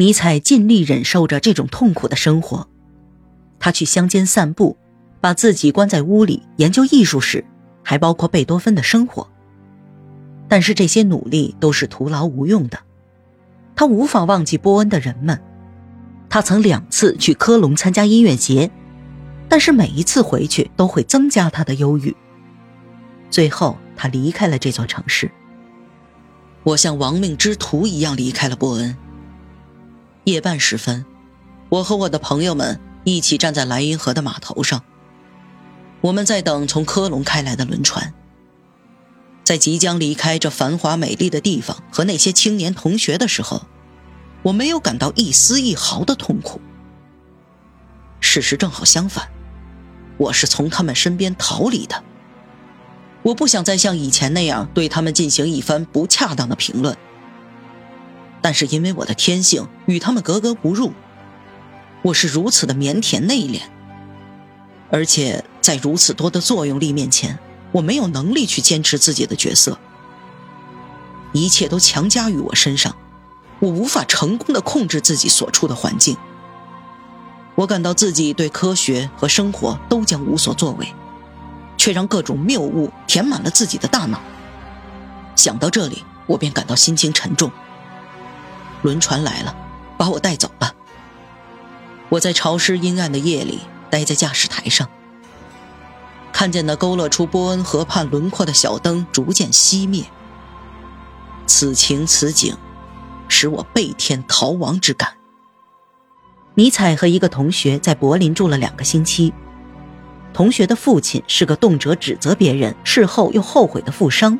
尼采尽力忍受着这种痛苦的生活，他去乡间散步，把自己关在屋里研究艺术史，还包括贝多芬的生活。但是这些努力都是徒劳无用的，他无法忘记波恩的人们。他曾两次去科隆参加音乐节，但是每一次回去都会增加他的忧郁。最后，他离开了这座城市。我像亡命之徒一样离开了波恩。夜半时分，我和我的朋友们一起站在莱茵河的码头上。我们在等从科隆开来的轮船。在即将离开这繁华美丽的地方和那些青年同学的时候，我没有感到一丝一毫的痛苦。事实正好相反，我是从他们身边逃离的。我不想再像以前那样对他们进行一番不恰当的评论。但是因为我的天性与他们格格不入，我是如此的腼腆内敛，而且在如此多的作用力面前，我没有能力去坚持自己的角色。一切都强加于我身上，我无法成功的控制自己所处的环境。我感到自己对科学和生活都将无所作为，却让各种谬误填满了自己的大脑。想到这里，我便感到心情沉重。轮船来了，把我带走了。我在潮湿阴暗的夜里待在驾驶台上，看见那勾勒出波恩河畔轮廓的小灯逐渐熄灭。此情此景，使我倍添逃亡之感。尼采和一个同学在柏林住了两个星期。同学的父亲是个动辄指责别人、事后又后悔的富商。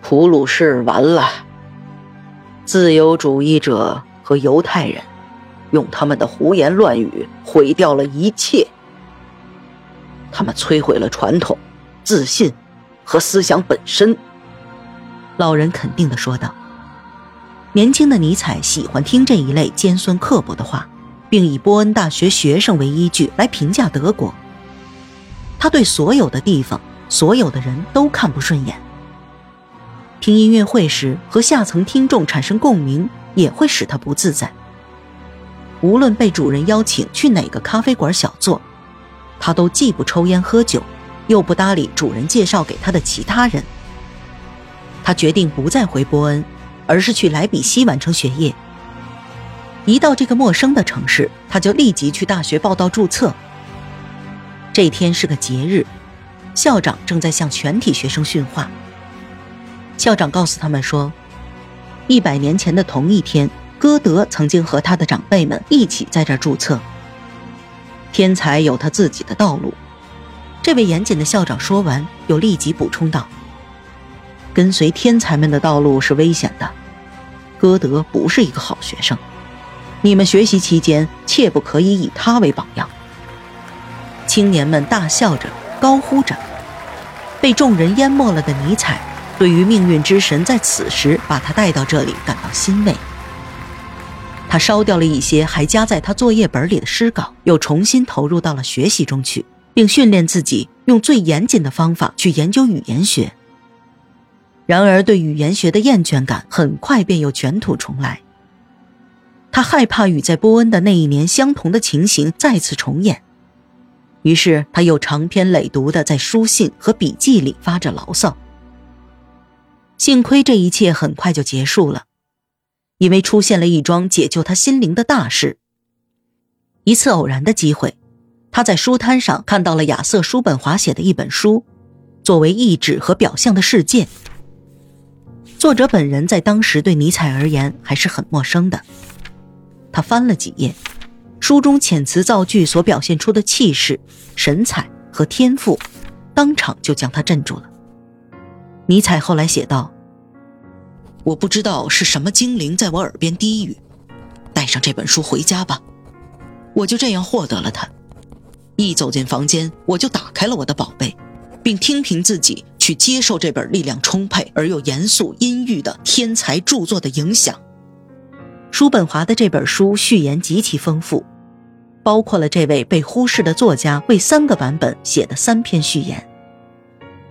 普鲁士完了。自由主义者和犹太人用他们的胡言乱语毁掉了一切。他们摧毁了传统、自信和思想本身。老人肯定的说道。年轻的尼采喜欢听这一类尖酸刻薄的话，并以波恩大学学生为依据来评价德国。他对所有的地方、所有的人都看不顺眼。听音乐会时和下层听众产生共鸣，也会使他不自在。无论被主人邀请去哪个咖啡馆小坐，他都既不抽烟喝酒，又不搭理主人介绍给他的其他人。他决定不再回波恩，而是去莱比锡完成学业。一到这个陌生的城市，他就立即去大学报到注册。这天是个节日，校长正在向全体学生训话。校长告诉他们说，一百年前的同一天，歌德曾经和他的长辈们一起在这儿注册。天才有他自己的道路。这位严谨的校长说完，又立即补充道：“跟随天才们的道路是危险的。歌德不是一个好学生，你们学习期间切不可以以他为榜样。”青年们大笑着，高呼着，被众人淹没了的尼采。对于命运之神在此时把他带到这里感到欣慰，他烧掉了一些还夹在他作业本里的诗稿，又重新投入到了学习中去，并训练自己用最严谨的方法去研究语言学。然而，对语言学的厌倦感很快便又卷土重来。他害怕与在波恩的那一年相同的情形再次重演，于是他又长篇累牍地在书信和笔记里发着牢骚。幸亏这一切很快就结束了，因为出现了一桩解救他心灵的大事。一次偶然的机会，他在书摊上看到了亚瑟·叔本华写的一本书，作为意志和表象的世界。作者本人在当时对尼采而言还是很陌生的。他翻了几页，书中遣词造句所表现出的气势、神采和天赋，当场就将他镇住了。尼采后来写道。我不知道是什么精灵在我耳边低语：“带上这本书回家吧。”我就这样获得了它。一走进房间，我就打开了我的宝贝，并听凭自己去接受这本力量充沛而又严肃阴郁的天才著作的影响。叔本华的这本书序言极其丰富，包括了这位被忽视的作家为三个版本写的三篇序言，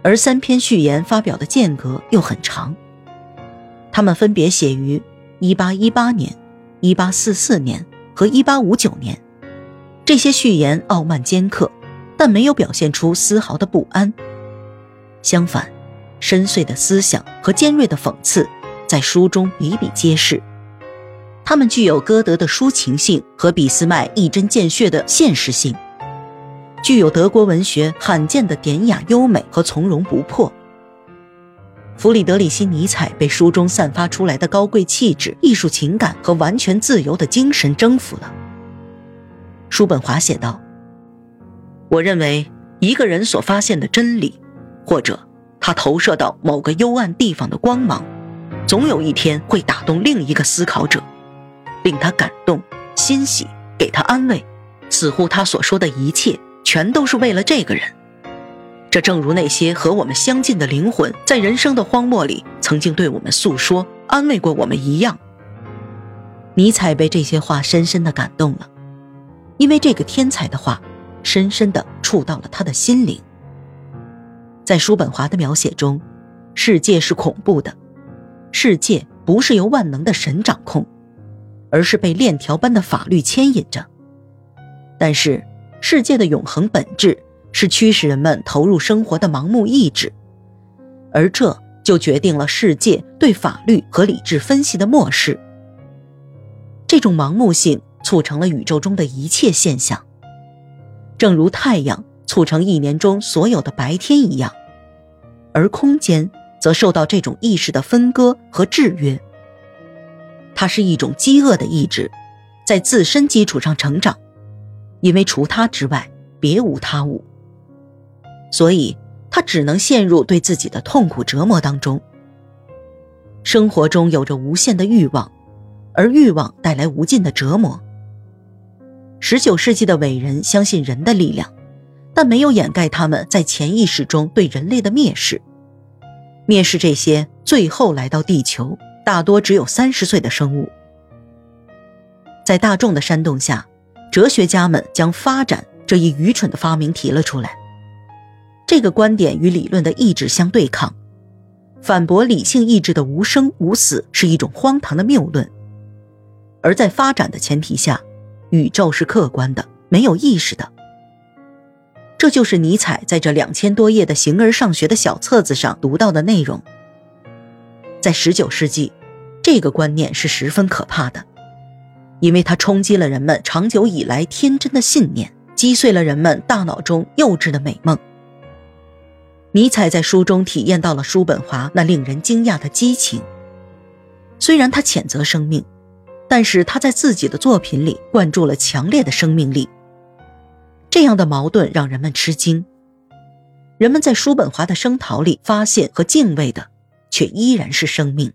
而三篇序言发表的间隔又很长。他们分别写于1818年、1844年和1859年。这些序言傲慢尖刻，但没有表现出丝毫的不安。相反，深邃的思想和尖锐的讽刺在书中比比皆是。他们具有歌德的抒情性和俾斯麦一针见血的现实性，具有德国文学罕见的典雅优美和从容不迫。弗里德里希·尼采被书中散发出来的高贵气质、艺术情感和完全自由的精神征服了。叔本华写道：“我认为一个人所发现的真理，或者他投射到某个幽暗地方的光芒，总有一天会打动另一个思考者，令他感动、欣喜，给他安慰，似乎他所说的一切全都是为了这个人。”这正如那些和我们相近的灵魂在人生的荒漠里曾经对我们诉说、安慰过我们一样。尼采被这些话深深的感动了，因为这个天才的话，深深的触到了他的心灵。在叔本华的描写中，世界是恐怖的，世界不是由万能的神掌控，而是被链条般的法律牵引着。但是，世界的永恒本质。是驱使人们投入生活的盲目意志，而这就决定了世界对法律和理智分析的漠视。这种盲目性促成了宇宙中的一切现象，正如太阳促成一年中所有的白天一样，而空间则受到这种意识的分割和制约。它是一种饥饿的意志，在自身基础上成长，因为除他之外别无他物。所以，他只能陷入对自己的痛苦折磨当中。生活中有着无限的欲望，而欲望带来无尽的折磨。十九世纪的伟人相信人的力量，但没有掩盖他们在潜意识中对人类的蔑视，蔑视这些最后来到地球、大多只有三十岁的生物。在大众的煽动下，哲学家们将“发展”这一愚蠢的发明提了出来。这个观点与理论的意志相对抗，反驳理性意志的无生无死是一种荒唐的谬论。而在发展的前提下，宇宙是客观的，没有意识的。这就是尼采在这两千多页的形而上学的小册子上读到的内容。在十九世纪，这个观念是十分可怕的，因为它冲击了人们长久以来天真的信念，击碎了人们大脑中幼稚的美梦。尼采在书中体验到了叔本华那令人惊讶的激情。虽然他谴责生命，但是他在自己的作品里灌注了强烈的生命力。这样的矛盾让人们吃惊。人们在叔本华的声讨里发现和敬畏的，却依然是生命。